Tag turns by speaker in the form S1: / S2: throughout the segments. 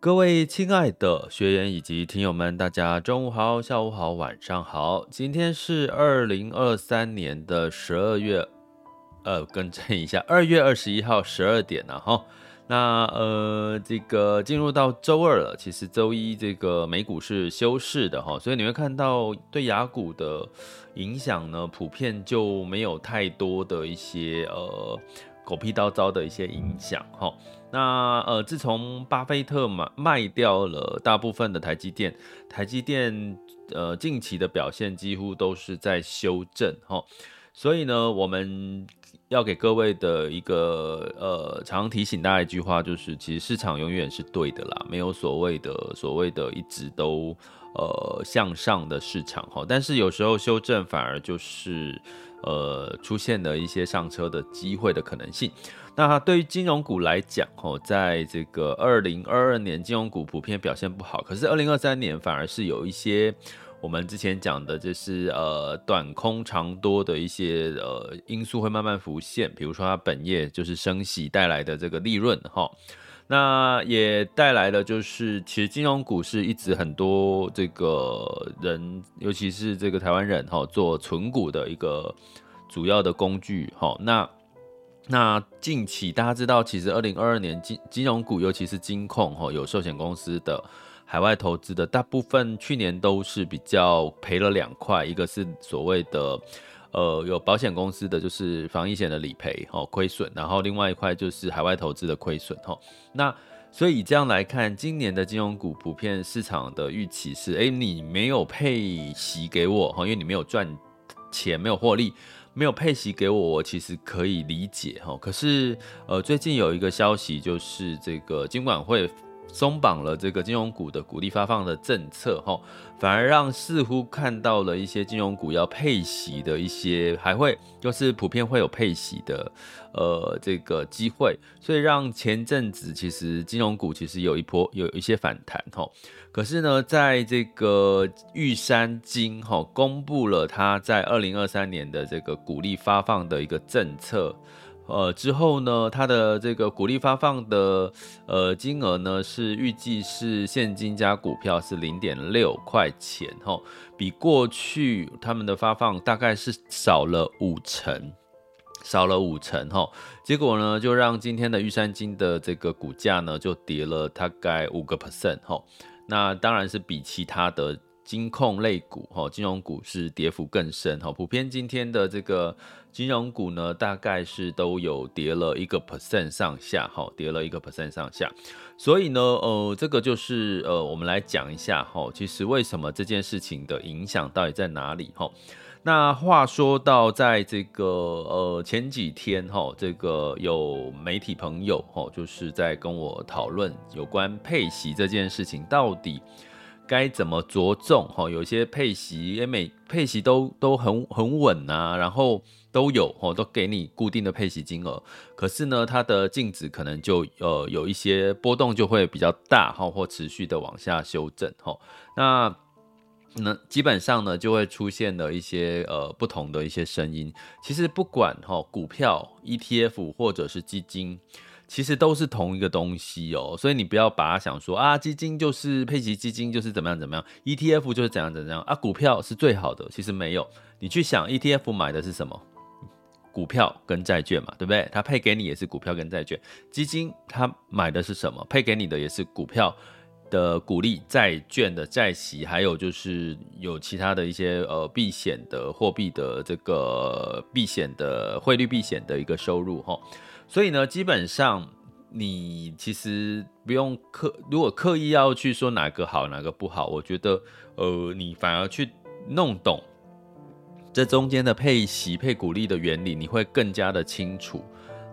S1: 各位亲爱的学员以及听友们，大家中午好、下午好、晚上好。今天是二零二三年的十二月，呃，更正一下，二月二十一号十二点了哈。那呃，这个进入到周二了，其实周一这个美股是休市的哈，所以你会看到对雅股的影响呢，普遍就没有太多的一些呃。狗屁倒灶的一些影响，哈，那呃，自从巴菲特卖卖掉了大部分的台积电，台积电呃近期的表现几乎都是在修正，哈，所以呢，我们要给各位的一个呃常提醒大家一句话，就是其实市场永远是对的啦，没有所谓的所谓的一直都呃向上的市场，哈，但是有时候修正反而就是。呃，出现了一些上车的机会的可能性。那对于金融股来讲，哦，在这个二零二二年，金融股普遍表现不好。可是二零二三年反而是有一些我们之前讲的，就是呃短空长多的一些呃因素会慢慢浮现。比如说它本业就是升息带来的这个利润，哈。那也带来了，就是其实金融股是一直很多这个人，尤其是这个台湾人哈，做存股的一个主要的工具哈。那那近期大家知道，其实二零二二年金金融股，尤其是金控哈，有寿险公司的海外投资的，大部分去年都是比较赔了两块，一个是所谓的。呃，有保险公司的就是防疫险的理赔哦，亏损，然后另外一块就是海外投资的亏损哈。那所以以这样来看，今年的金融股普遍市场的预期是，哎，你没有配息给我哈，因为你没有赚钱，没有获利，没有配息给我，我其实可以理解哈。可是呃，最近有一个消息就是这个金管会。松绑了这个金融股的股利发放的政策，哈，反而让似乎看到了一些金融股要配息的一些，还会就是普遍会有配息的，呃，这个机会，所以让前阵子其实金融股其实有一波有一些反弹，哈，可是呢，在这个玉山金，哈，公布了它在二零二三年的这个股利发放的一个政策。呃，之后呢，它的这个股利发放的呃金额呢，是预计是现金加股票是零点六块钱，哈，比过去他们的发放大概是少了五成，少了五成，哈，结果呢，就让今天的玉山金的这个股价呢，就跌了大概五个 percent，哈，那当然是比其他的。金控类股，哈，金融股是跌幅更深，哈，普遍今天的这个金融股呢，大概是都有跌了一个 percent 上下，哈，跌了一个 percent 上下，所以呢，呃，这个就是呃，我们来讲一下，哈，其实为什么这件事情的影响到底在哪里，哈，那话说到在这个呃前几天，哈，这个有媒体朋友，哈，就是在跟我讨论有关配息这件事情到底。该怎么着重？哈，有些配息，也每配息都都很很稳啊，然后都有哦，都给你固定的配息金额。可是呢，它的净值可能就呃有一些波动，就会比较大哈，或持续的往下修正哈。那那基本上呢，就会出现了一些呃不同的一些声音。其实不管哈，股票、ETF 或者是基金。其实都是同一个东西哦，所以你不要把它想说啊，基金就是配息基金就是怎么样怎么样，ETF 就是怎样怎样啊，股票是最好的，其实没有。你去想 ETF 买的是什么？股票跟债券嘛，对不对？它配给你也是股票跟债券。基金它买的是什么？配给你的也是股票的股利、债券的债息，还有就是有其他的一些呃避险的货币的这个避险的汇率避险的一个收入哈。所以呢，基本上你其实不用刻，如果刻意要去说哪个好哪个不好，我觉得呃你反而去弄懂这中间的配息配股利的原理，你会更加的清楚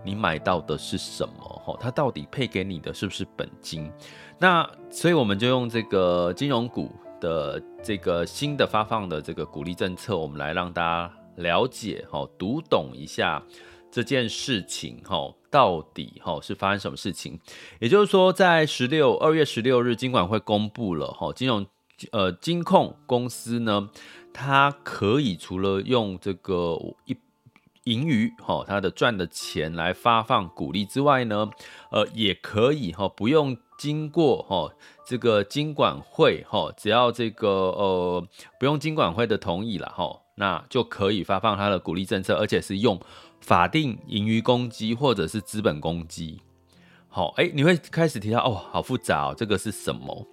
S1: 你买到的是什么哈，它到底配给你的是不是本金？那所以我们就用这个金融股的这个新的发放的这个股利政策，我们来让大家了解哈，读懂一下这件事情哈，到底哈是发生什么事情？也就是说，在十六二月十六日，金管会公布了哈，金融呃金控公司呢，它可以除了用这个一。盈余哈，它的赚的钱来发放股利之外呢，呃，也可以哈，不用经过哈这个金管会哈，只要这个呃不用金管会的同意了哈，那就可以发放它的股利政策，而且是用法定盈余公积或者是资本公积。好，哎，你会开始提到哦，好复杂哦，这个是什么？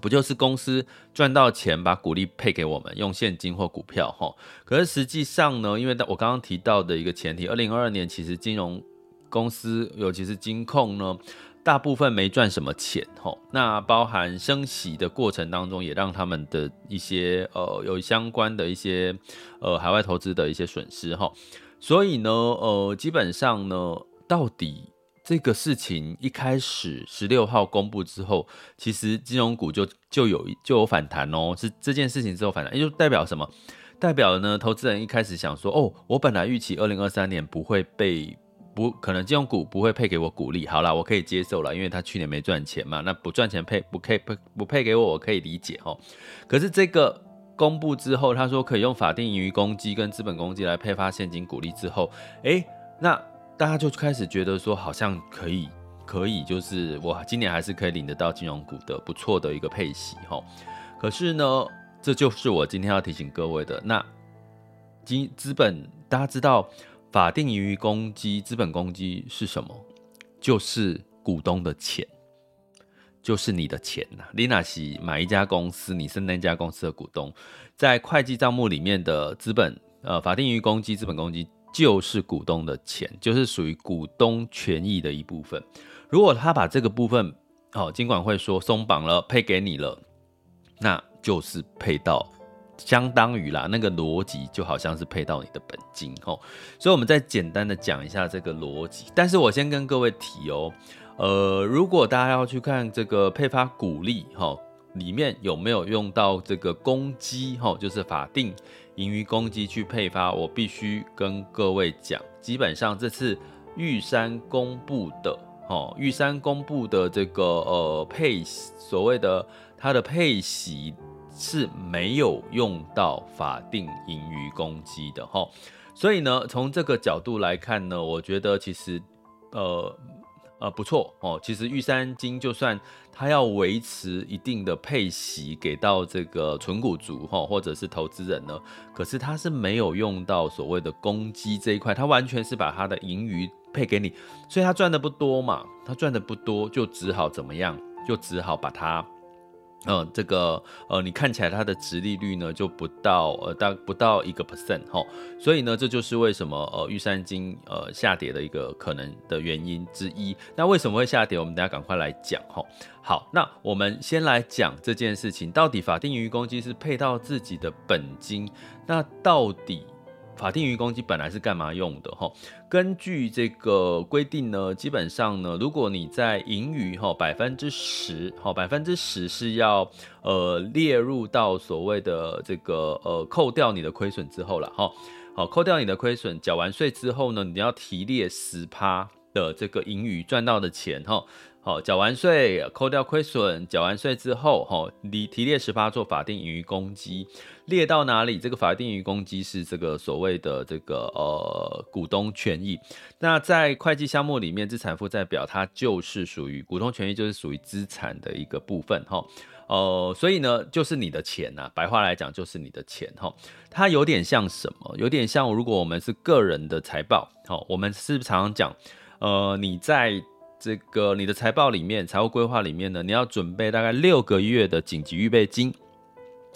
S1: 不就是公司赚到钱，把股利配给我们，用现金或股票哈？可是实际上呢，因为我刚刚提到的一个前提，二零二二年其实金融公司，尤其是金控呢，大部分没赚什么钱哈。那包含升息的过程当中，也让他们的一些呃有相关的一些呃海外投资的一些损失哈。所以呢，呃，基本上呢，到底。这个事情一开始十六号公布之后，其实金融股就就有就有反弹哦。是这件事情之后反弹，也就代表什么？代表呢？投资人一开始想说，哦，我本来预期二零二三年不会被不可能金融股不会配给我股利，好啦，我可以接受了，因为他去年没赚钱嘛，那不赚钱配不配不不配给我，我可以理解哦。可是这个公布之后，他说可以用法定盈余公积跟资本公积来配发现金股利之后，诶，那。大家就开始觉得说，好像可以，可以，就是我今年还是可以领得到金融股的不错的一个配息哈。可是呢，这就是我今天要提醒各位的。那金资本，大家知道法定盈余公积、资本公积是什么？就是股东的钱，就是你的钱呐。你若是买一家公司，你是那家公司的股东，在会计账目里面的资本，呃，法定盈余公积、资本公积。就是股东的钱，就是属于股东权益的一部分。如果他把这个部分，哦，金管会说松绑了，配给你了，那就是配到，相当于啦，那个逻辑就好像是配到你的本金，哦。所以，我们再简单的讲一下这个逻辑。但是我先跟各位提哦，呃，如果大家要去看这个配发股利，哈，里面有没有用到这个公积，哈，就是法定。盈余公积去配发，我必须跟各位讲，基本上这次玉山公布的，哦，玉山公布的这个呃配所谓的它的配息是没有用到法定盈余公积的，哈，所以呢，从这个角度来看呢，我觉得其实呃。啊，不错哦。其实玉山金就算它要维持一定的配息给到这个存股族哈，或者是投资人呢，可是它是没有用到所谓的公积这一块，它完全是把它的盈余配给你，所以它赚的不多嘛，它赚的不多，就只好怎么样，就只好把它。呃，这个呃，你看起来它的殖利率呢就不到呃大不到一个 percent 哈，所以呢这就是为什么呃玉山金呃下跌的一个可能的原因之一。那为什么会下跌？我们等下赶快来讲哈。好，那我们先来讲这件事情，到底法定盈余公积是配到自己的本金，那到底？法定盈余公积本来是干嘛用的哈？根据这个规定呢，基本上呢，如果你在盈余哈百分之十哈百分之十是要呃列入到所谓的这个呃扣掉你的亏损之后了哈，好扣掉你的亏损，缴完税之后呢，你要提列十趴的这个盈余赚到的钱哈。好，缴完税，扣掉亏损，缴完税之后，哈，你提列十趴做法定盈余公积，列到哪里？这个法定盈余公积是这个所谓的这个呃股东权益。那在会计项目里面，资产负债表它就是属于股东权益，就是属于资产的一个部分，哈。呃，所以呢，就是你的钱呐、白话来讲就是你的钱哈。它有点像什么？有点像如果我们是个人的财报，好，我们是不是常常讲，呃，你在这个你的财报里面，财务规划里面呢，你要准备大概六个月的紧急预备金。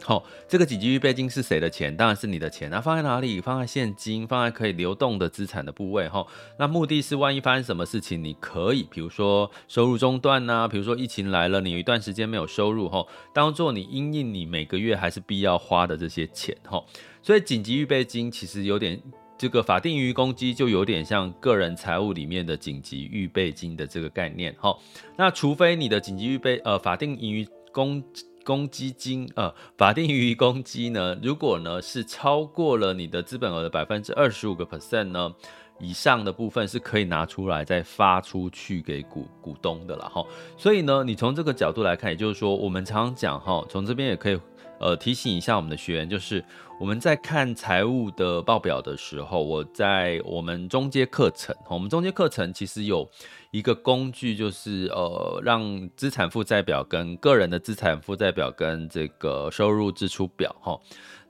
S1: 好，这个紧急预备金是谁的钱？当然是你的钱。那放在哪里？放在现金，放在可以流动的资产的部位。哈，那目的是万一发生什么事情，你可以，比如说收入中断呐、比如说疫情来了，你有一段时间没有收入，哈，当做你因应你每个月还是必要花的这些钱，哈。所以紧急预备金其实有点，这个法定盈余公积就有点像个人财务里面的紧急预备金的这个概念，哈。那除非你的紧急预备，呃，法定盈余公公积金呃，法定盈余公积呢，如果呢是超过了你的资本额的百分之二十五个 percent 呢以上的部分是可以拿出来再发出去给股股东的了哈。所以呢，你从这个角度来看，也就是说，我们常常讲哈，从这边也可以呃提醒一下我们的学员，就是我们在看财务的报表的时候，我在我们中阶课程，我们中阶课程其实有。一个工具就是呃，让资产负债表跟个人的资产负债表跟这个收入支出表哈，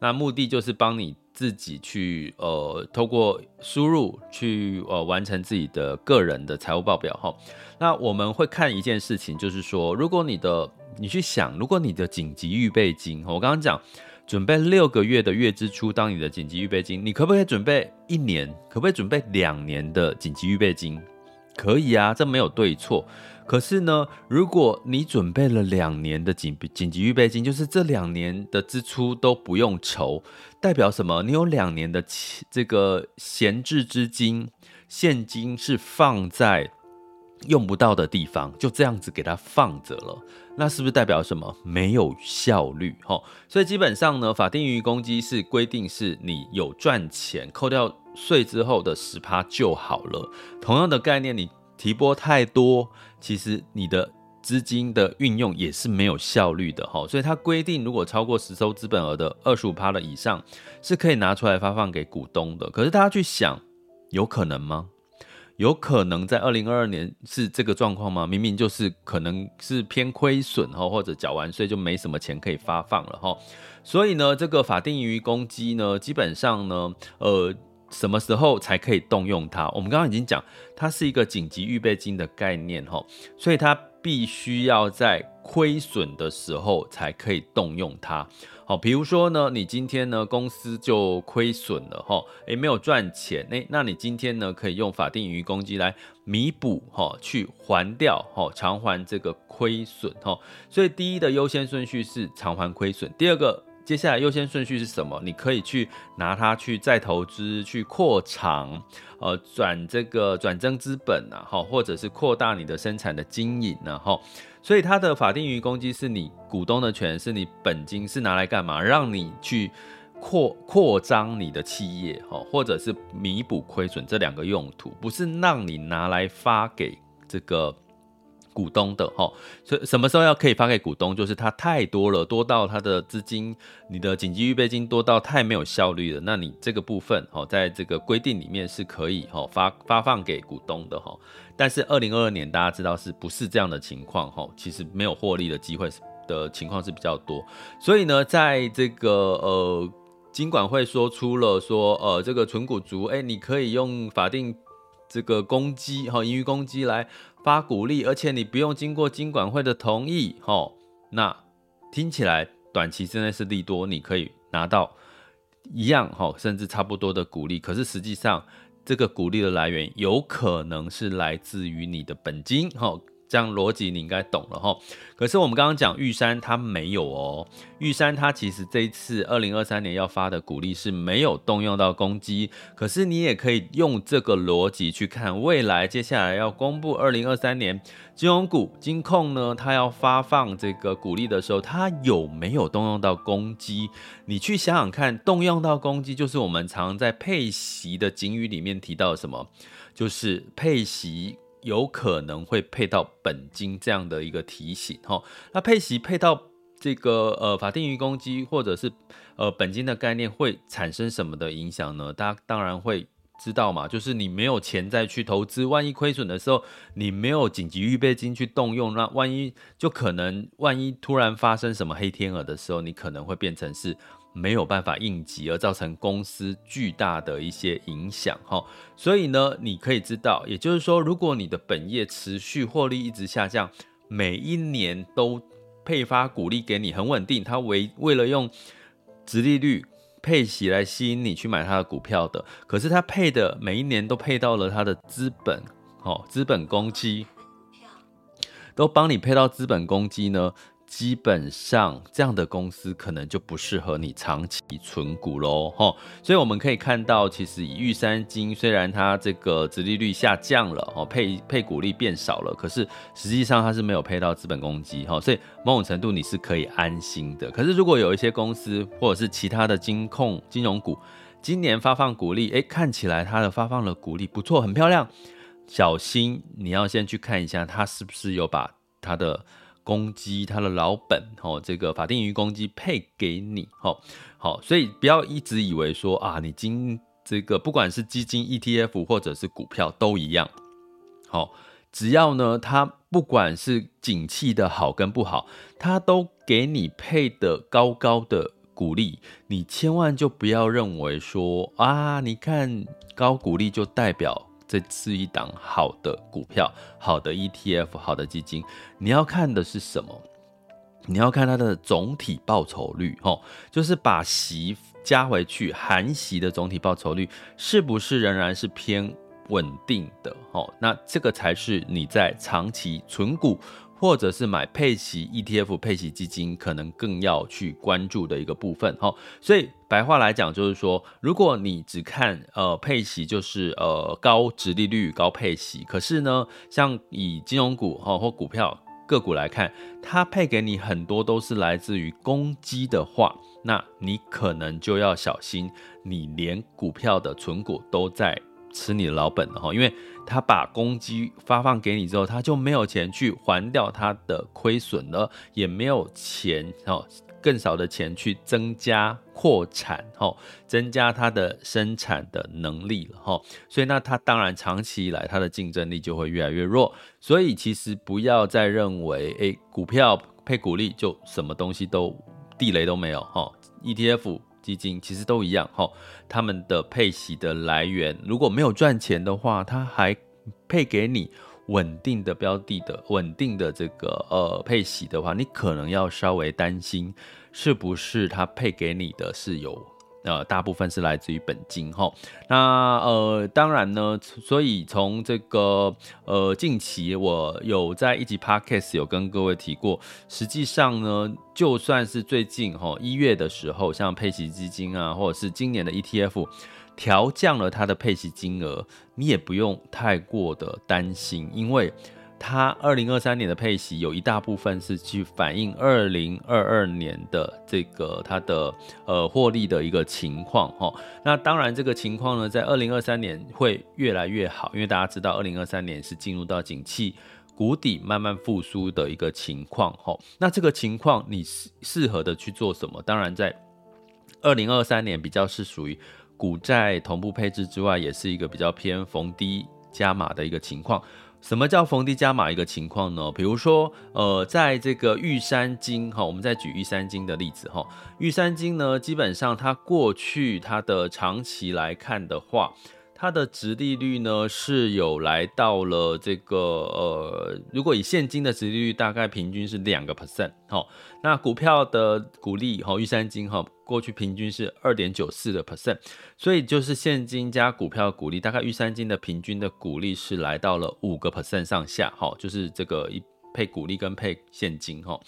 S1: 那目的就是帮你自己去呃，透过输入去呃，完成自己的个人的财务报表哈。那我们会看一件事情，就是说，如果你的你去想，如果你的紧急预备金，我刚刚讲准备六个月的月支出当你的紧急预备金，你可不可以准备一年？可不可以准备两年的紧急预备金？可以啊，这没有对错。可是呢，如果你准备了两年的紧紧急预备金，就是这两年的支出都不用愁，代表什么？你有两年的这个闲置资金，现金是放在用不到的地方，就这样子给它放着了。那是不是代表什么？没有效率齁。所以基本上呢，法定盈余公积是规定是你有赚钱，扣掉。税之后的十趴就好了。同样的概念，你提拨太多，其实你的资金的运用也是没有效率的哈。所以它规定，如果超过实收资本额的二十五趴的以上，是可以拿出来发放给股东的。可是大家去想，有可能吗？有可能在二零二二年是这个状况吗？明明就是可能是偏亏损哈，或者缴完税就没什么钱可以发放了哈。所以呢，这个法定盈余公积呢，基本上呢，呃。什么时候才可以动用它？我们刚刚已经讲，它是一个紧急预备金的概念哈，所以它必须要在亏损的时候才可以动用它。好，比如说呢，你今天呢公司就亏损了哈，诶，没有赚钱，诶，那你今天呢可以用法定盈余公积来弥补哈，去还掉哈，偿还这个亏损哈。所以第一的优先顺序是偿还亏损，第二个。接下来优先顺序是什么？你可以去拿它去再投资、去扩厂，呃，转这个转增资本呐，哈，或者是扩大你的生产的经营呐，哈。所以它的法定盈余公积是你股东的权，是你本金是拿来干嘛？让你去扩扩张你的企业，哈，或者是弥补亏损这两个用途，不是让你拿来发给这个。股东的哈，所以什么时候要可以发给股东？就是它太多了，多到它的资金，你的紧急预备金多到太没有效率了。那你这个部分哈，在这个规定里面是可以哈发发放给股东的哈。但是二零二二年大家知道是不是这样的情况哈？其实没有获利的机会的情况是比较多。所以呢，在这个呃金管会说出了说呃这个存股族哎，你可以用法定这个公积哈盈余公积来。发股利，而且你不用经过金管会的同意，吼，那听起来短期之内是利多，你可以拿到一样，吼，甚至差不多的股利。可是实际上，这个股利的来源有可能是来自于你的本金，吼。这样逻辑你应该懂了哈，可是我们刚刚讲玉山它没有哦，玉山它其实这一次二零二三年要发的股利是没有动用到公积，可是你也可以用这个逻辑去看未来接下来要公布二零二三年金融股金控呢，它要发放这个股利的时候，它有没有动用到公积？你去想想看，动用到公积就是我们常在配息的警语里面提到什么，就是配息。有可能会配到本金这样的一个提醒哈，那配息配到这个呃法定盈余公积或者是呃本金的概念会产生什么的影响呢？大家当然会知道嘛？就是你没有钱再去投资，万一亏损的时候，你没有紧急预备金去动用，那万一就可能，万一突然发生什么黑天鹅的时候，你可能会变成是没有办法应急，而造成公司巨大的一些影响哈。所以呢，你可以知道，也就是说，如果你的本业持续获利一直下降，每一年都配发股利给你，很稳定，他为为了用殖利率。配息来吸引你去买他的股票的，可是他配的每一年都配到了他的资本，哦，资本公积，都帮你配到资本公积呢。基本上这样的公司可能就不适合你长期存股喽，哈。所以我们可以看到，其实以玉山金虽然它这个殖利率下降了，哦，配配股利变少了，可是实际上它是没有配到资本公积，哈。所以某种程度你是可以安心的。可是如果有一些公司或者是其他的金控金融股，今年发放股利，诶，看起来它的发放的股利不错，很漂亮，小心你要先去看一下，它是不是有把它的。公鸡他的老本，哦，这个法定盈余公鸡配给你，哦，好，所以不要一直以为说啊，你今这个不管是基金、ETF 或者是股票都一样，好，只要呢，它不管是景气的好跟不好，它都给你配的高高的股利，你千万就不要认为说啊，你看高股利就代表。这是一档好的股票，好的 ETF，好的基金。你要看的是什么？你要看它的总体报酬率，哦，就是把息加回去，含息的总体报酬率是不是仍然是偏稳定的？哦，那这个才是你在长期存股。或者是买配息 ETF、配息基金，可能更要去关注的一个部分哈。所以白话来讲，就是说，如果你只看呃配息，就是呃高殖利率、高配息，可是呢，像以金融股哈或股票个股来看，它配给你很多都是来自于公积的话，那你可能就要小心，你连股票的存股都在。吃你的老本了哈，因为他把公积发放给你之后，他就没有钱去还掉他的亏损了，也没有钱哦，更少的钱去增加扩产哈，增加它的生产的能力了哈，所以那它当然长期以来它的竞争力就会越来越弱，所以其实不要再认为诶，股票配股利就什么东西都地雷都没有哈，ETF。基金其实都一样哈，他们的配息的来源如果没有赚钱的话，他还配给你稳定的标的的稳定的这个呃配息的话，你可能要稍微担心是不是他配给你的是有。呃，大部分是来自于本金哈。那呃，当然呢，所以从这个呃近期，我有在一集 Podcast 有跟各位提过，实际上呢，就算是最近哈一月的时候，像配息基金啊，或者是今年的 ETF 调降了它的配息金额，你也不用太过的担心，因为。它二零二三年的配息有一大部分是去反映二零二二年的这个它的呃获利的一个情况哈。那当然这个情况呢，在二零二三年会越来越好，因为大家知道二零二三年是进入到景气谷底慢慢复苏的一个情况哈。那这个情况你适适合的去做什么？当然在二零二三年比较是属于股债同步配置之外，也是一个比较偏逢低加码的一个情况。什么叫逢低加码一个情况呢？比如说，呃，在这个玉山金哈，我们再举玉山金的例子哈。玉山金呢，基本上它过去它的长期来看的话，它的值利率呢是有来到了这个呃，如果以现金的值利率，大概平均是两个 percent 哈。那股票的股利哈，玉山金哈。过去平均是二点九四的 percent，所以就是现金加股票股利，大概玉山金的平均的股利是来到了五个 percent 上下，哈，就是这个一配股利跟配现金，哈。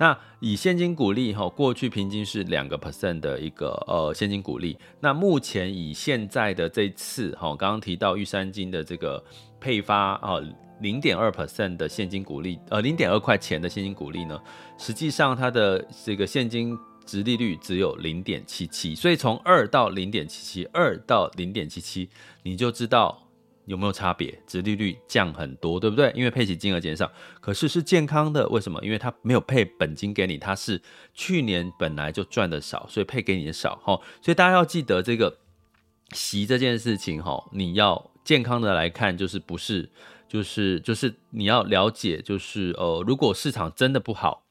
S1: 那以现金股利，哈，过去平均是两个 percent 的一个呃现金股利，那目前以现在的这次，哈，刚刚提到玉山金的这个配发啊零点二 percent 的现金股利，呃零点二块钱的现金股利呢，实际上它的这个现金。殖利率只有零点七七，所以从二到零点七七，二到零点七七，你就知道有没有差别，殖利率降很多，对不对？因为配息金额减少，可是是健康的，为什么？因为它没有配本金给你，它是去年本来就赚的少，所以配给你的少，哈。所以大家要记得这个息这件事情哈，你要健康的来看，就是不是，就是就是你要了解，就是呃，如果市场真的不好，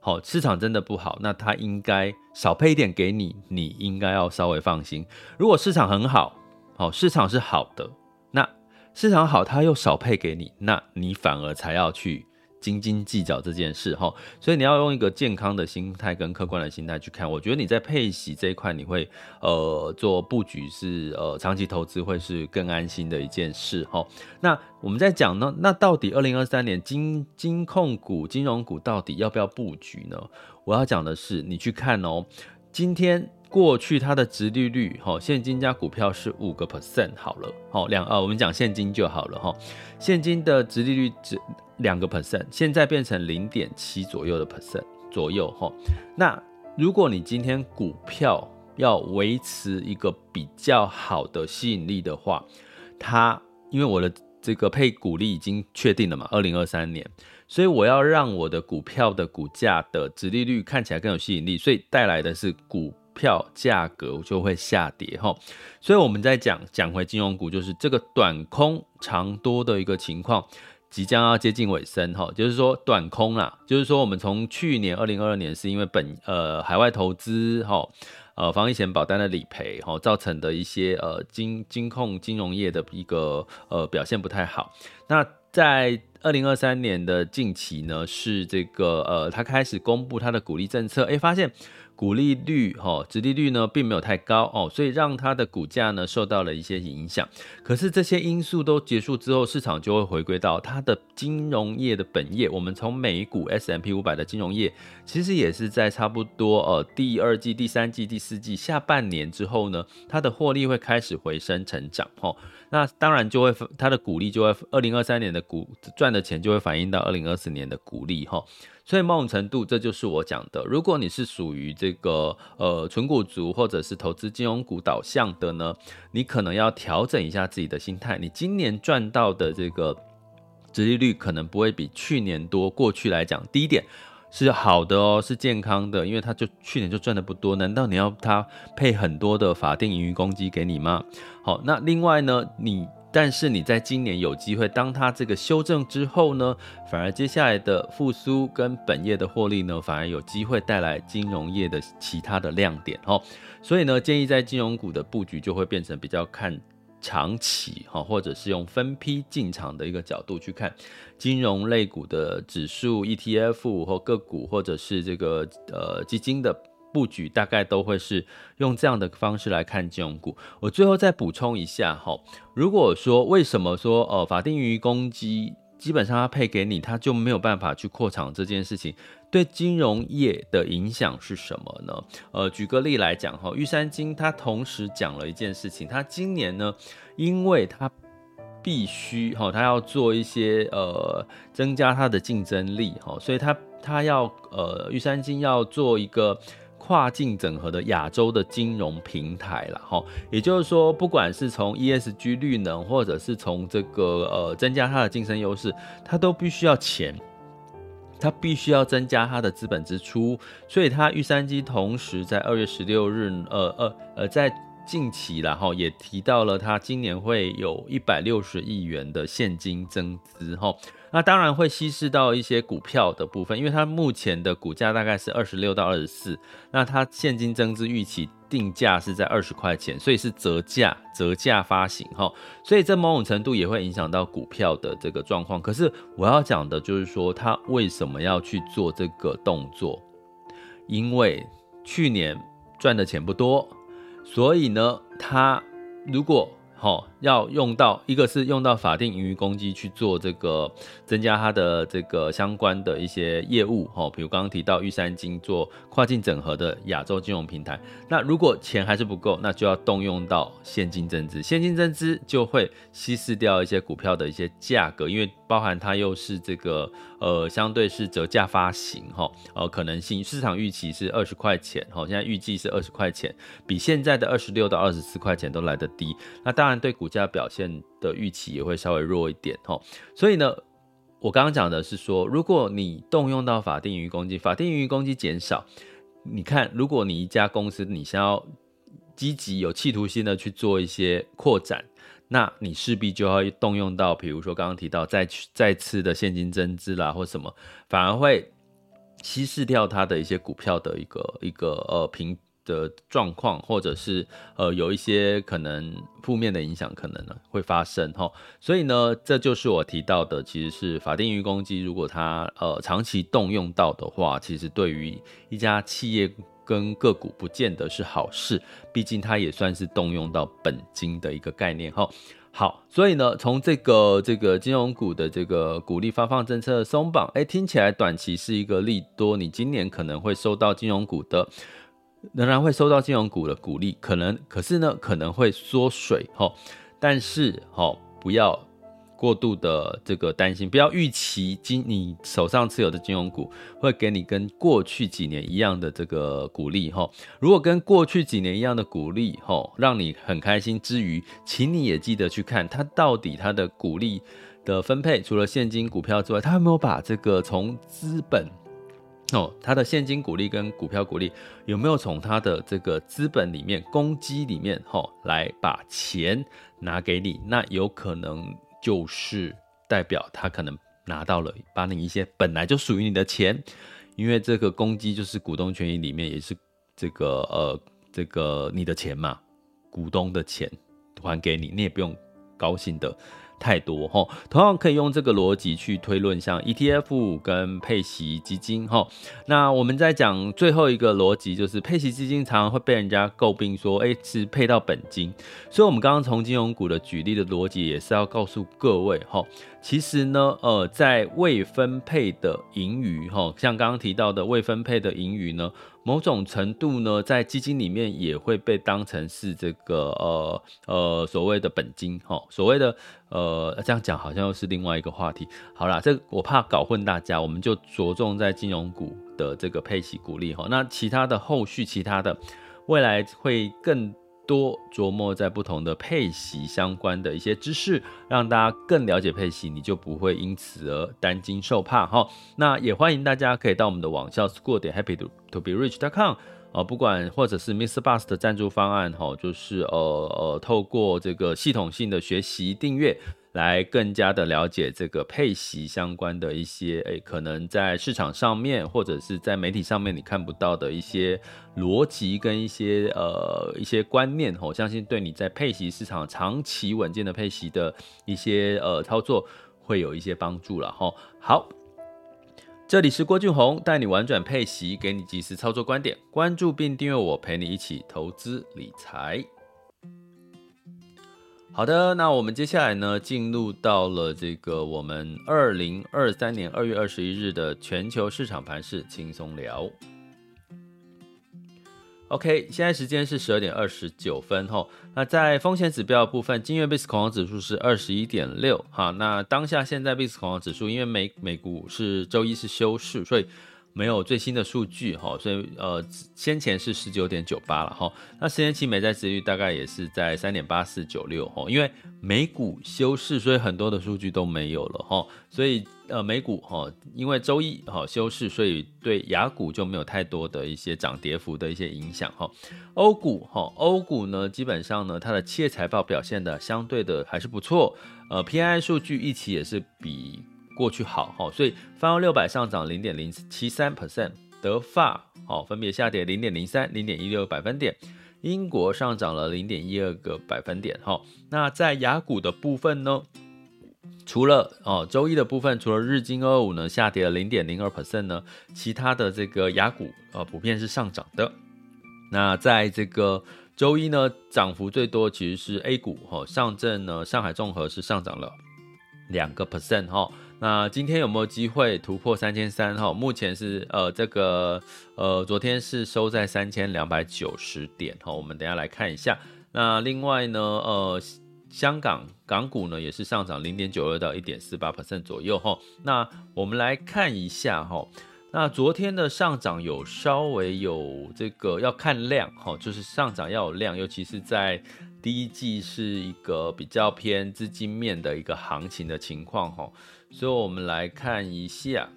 S1: 好，市场真的不好，那他应该少配一点给你，你应该要稍微放心。如果市场很好，好，市场是好的，市场好，他又少配给你，那你反而才要去。斤斤计较这件事哈，所以你要用一个健康的心态跟客观的心态去看。我觉得你在配息这一块，你会呃做布局是呃长期投资会是更安心的一件事哈。那我们在讲呢，那到底二零二三年金金控股、金融股到底要不要布局呢？我要讲的是，你去看哦，今天过去它的殖利率哈，现金加股票是五个 percent 好了，好两呃，我们讲现金就好了哈，现金的殖利率只。两个 percent，现在变成零点七左右的 percent 左右哈。那如果你今天股票要维持一个比较好的吸引力的话，它因为我的这个配股利已经确定了嘛，二零二三年，所以我要让我的股票的股价的殖利率看起来更有吸引力，所以带来的是股票价格就会下跌哈。所以我们在讲讲回金融股，就是这个短空长多的一个情况。即将要接近尾声哈，就是说短空啦，就是说我们从去年二零二二年是因为本呃海外投资哈，呃防疫险保单的理赔哈造成的一些呃金金控金融业的一个呃表现不太好。那在二零二三年的近期呢，是这个呃他开始公布他的鼓励政策，哎发现。股利率哈，殖利率呢并没有太高哦，所以让它的股价呢受到了一些影响。可是这些因素都结束之后，市场就会回归到它的金融业的本业。我们从美股 S M P 五百的金融业，其实也是在差不多呃第二季、第三季、第四季下半年之后呢，它的获利会开始回升成长哈。那当然就会它的股利就会二零二三年的股赚的钱就会反映到二零二四年的股利哈。所以某种程度，这就是我讲的。如果你是属于这个呃存股族，或者是投资金融股导向的呢，你可能要调整一下自己的心态。你今年赚到的这个殖利率可能不会比去年多。过去来讲，第一点是好的哦，是健康的，因为它就去年就赚的不多。难道你要它配很多的法定盈余公积给你吗？好，那另外呢，你。但是你在今年有机会，当它这个修正之后呢，反而接下来的复苏跟本业的获利呢，反而有机会带来金融业的其他的亮点哦。所以呢，建议在金融股的布局就会变成比较看长期哈，或者是用分批进场的一个角度去看金融类股的指数 ETF 或个股，或者是这个呃基金的。布局大概都会是用这样的方式来看金融股。我最后再补充一下哈，如果说为什么说呃法定盈余公积基本上它配给你，它就没有办法去扩厂这件事情，对金融业的影响是什么呢？呃，举个例来讲哈，玉山金它同时讲了一件事情，它今年呢，因为它必须哈，它要做一些呃增加它的竞争力哈，所以它它要呃玉山金要做一个。跨境整合的亚洲的金融平台了哈，也就是说，不管是从 ESG 绿能，或者是从这个呃增加它的竞争优势，它都必须要钱，它必须要增加它的资本支出，所以它玉山金同时在二月十六日，呃呃呃，在近期然后也提到了，它今年会有一百六十亿元的现金增资哈。那当然会稀释到一些股票的部分，因为它目前的股价大概是二十六到二十四，那它现金增资预期定价是在二十块钱，所以是折价折价发行哈，所以这某种程度也会影响到股票的这个状况。可是我要讲的就是说，它为什么要去做这个动作？因为去年赚的钱不多，所以呢，它如果好，要用到一个是用到法定盈余公积去做这个增加它的这个相关的一些业务，哈，比如刚刚提到玉山金做跨境整合的亚洲金融平台。那如果钱还是不够，那就要动用到现金增资，现金增资就会稀释掉一些股票的一些价格，因为包含它又是这个呃相对是折价发行，哈，呃可能性市场预期是二十块钱，哈，现在预计是二十块钱，比现在的二十六到二十四块钱都来得低。那当然对股价表现的预期也会稍微弱一点哈，所以呢，我刚刚讲的是说，如果你动用到法定盈余公积，法定盈余公积减少，你看，如果你一家公司你想要积极有企图心的去做一些扩展，那你势必就要动用到，比如说刚刚提到再去再次的现金增资啦，或什么，反而会稀释掉它的一些股票的一个一个呃平。的状况，或者是呃有一些可能负面的影响，可能呢会发生哈。所以呢，这就是我提到的，其实是法定盈余公积，如果它呃长期动用到的话，其实对于一家企业跟个股不见得是好事，毕竟它也算是动用到本金的一个概念哈。好，所以呢，从这个这个金融股的这个股利发放政策的松绑，哎，听起来短期是一个利多，你今年可能会收到金融股的。仍然会收到金融股的股利，可能可是呢，可能会缩水哈，但是哈，不要过度的这个担心，不要预期金你手上持有的金融股会给你跟过去几年一样的这个股利哈。如果跟过去几年一样的股利哈，让你很开心之余，请你也记得去看它到底它的股利的分配，除了现金股票之外，它有没有把这个从资本。哦，它的现金股利跟股票股利有没有从它的这个资本里面、公积里面，吼，来把钱拿给你？那有可能就是代表他可能拿到了，把你一些本来就属于你的钱，因为这个公积就是股东权益里面也是这个呃这个你的钱嘛，股东的钱还给你，你也不用高兴的。太多哈，同样可以用这个逻辑去推论，像 ETF 跟配息基金哈。那我们在讲最后一个逻辑，就是配息基金常常会被人家诟病说，哎，只配到本金。所以，我们刚刚从金融股的举例的逻辑，也是要告诉各位哈，其实呢，呃，在未分配的盈余哈，像刚刚提到的未分配的盈余呢。某种程度呢，在基金里面也会被当成是这个呃呃所谓的本金哈，所谓的呃这样讲好像又是另外一个话题。好啦，这我怕搞混大家，我们就着重在金融股的这个配息股利哈。那其他的后续，其他的未来会更。多琢磨在不同的配息相关的一些知识，让大家更了解配息，你就不会因此而担惊受怕哈。那也欢迎大家可以到我们的网校 school 点 happy to be rich dot com 啊，不管或者是 Mr. Bus 的赞助方案哈，就是呃呃透过这个系统性的学习订阅。来更加的了解这个配息相关的一些，诶，可能在市场上面或者是在媒体上面你看不到的一些逻辑跟一些呃一些观念，我相信对你在配息市场长期稳健的配息的一些呃操作会有一些帮助了哈。好，这里是郭俊宏，带你玩转配息，给你及时操作观点，关注并订阅我，陪你一起投资理财。好的，那我们接下来呢，进入到了这个我们二零二三年二月二十一日的全球市场盘势轻松聊。OK，现在时间是十二点二十九分哈。那在风险指标的部分，今日 VIX 恐慌指数是二十一点六哈。那当下现在 VIX 恐慌指数，因为美美股是周一是休市，所以。没有最新的数据哈，所以呃，先前是十九点九八了哈，那十年期美债殖率大概也是在三点八四九六哈，因为美股休市，所以很多的数据都没有了哈，所以呃美股哈，因为周一哈休市，所以对雅股就没有太多的一些涨跌幅的一些影响哈。欧股哈，欧股呢基本上呢它的企业财报表现的相对的还是不错，呃 P I 数据预期也是比。过去好哈，所以泛欧六百上涨零点零七三 percent，德法好分别下跌零点零三、零点一六百分点，英国上涨了零点一二个百分点哈。那在雅股的部分呢，除了哦周一的部分，除了日经二五呢下跌了零点零二 percent 呢，其他的这个雅股呃普遍是上涨的。那在这个周一呢，涨幅最多其实是 A 股哈，上证呢上海综合是上涨了两个 percent 哈。那今天有没有机会突破三千三？哈，目前是呃这个呃昨天是收在三千两百九十点哈，我们等下来看一下。那另外呢，呃香港港股呢也是上涨零点九二到一点四八 percent 左右哈。那我们来看一下哈，那昨天的上涨有稍微有这个要看量哈，就是上涨要有量，尤其是在第一季是一个比较偏资金面的一个行情的情况哈。所以，我们来看一下，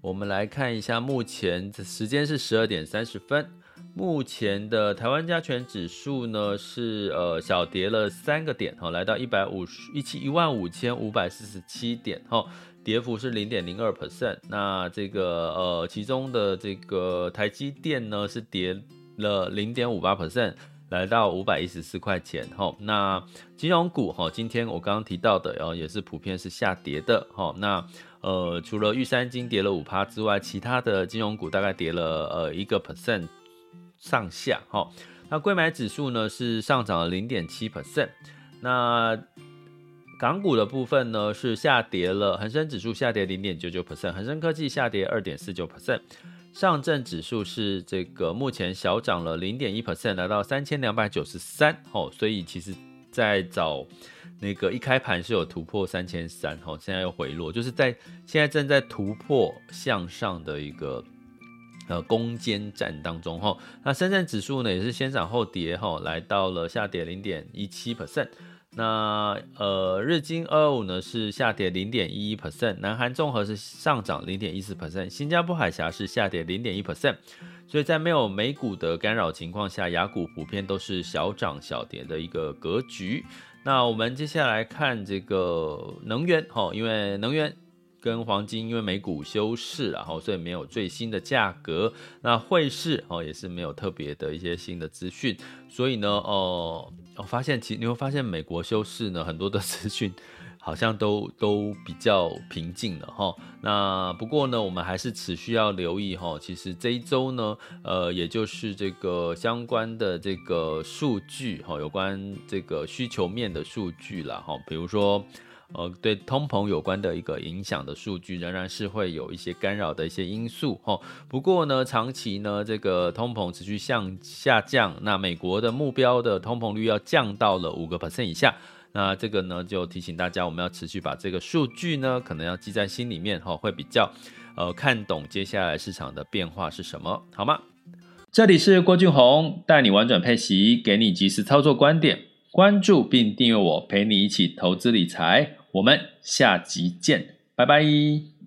S1: 我们来看一下，目前的时间是十二点三十分。目前的台湾加权指数呢是呃小跌了三个点哈，来到一百五十一七一万五千五百四十七点哈，跌幅是零点零二 percent。那这个呃其中的这个台积电呢是跌了零点五八 percent，来到五百一十四块钱哈。那金融股哈，今天我刚刚提到的，然后也是普遍是下跌的哈。那呃除了玉山金跌了五趴之外，其他的金融股大概跌了呃一个 percent。上下哈，那柜买指数呢是上涨了零点七 percent，那港股的部分呢是下跌了，恒生指数下跌零点九九 percent，恒生科技下跌二点四九 percent，上证指数是这个目前小涨了零点一 percent，来到三千两百九十三哦，所以其实在早那个一开盘是有突破三千三哦，现在又回落，就是在现在正在突破向上的一个。呃，攻坚战当中哈，那深圳指数呢也是先涨后跌哈，来到了下跌零点一七 percent。那呃，日经二五呢是下跌零点一一 percent，南韩综合是上涨零点一四 percent，新加坡海峡是下跌零点一 percent。所以在没有美股的干扰情况下，雅股普遍都是小涨小跌的一个格局。那我们接下来看这个能源哈，因为能源。跟黄金，因为美股休市，然后所以没有最新的价格。那汇市哦也是没有特别的一些新的资讯。所以呢，哦，我发现其你会发现美国休市呢，很多的资讯好像都都比较平静了哈。那不过呢，我们还是持续要留意哈。其实这一周呢，呃，也就是这个相关的这个数据哈，有关这个需求面的数据了哈，比如说。呃，对通膨有关的一个影响的数据，仍然是会有一些干扰的一些因素哈。不过呢，长期呢，这个通膨持续向下降，那美国的目标的通膨率要降到了五个 percent 以下。那这个呢，就提醒大家，我们要持续把这个数据呢，可能要记在心里面哈，会比较呃看懂接下来市场的变化是什么，好吗？这里是郭俊宏，带你玩转配息，给你及时操作观点，关注并订阅我，陪你一起投资理财。我们下集见，拜拜。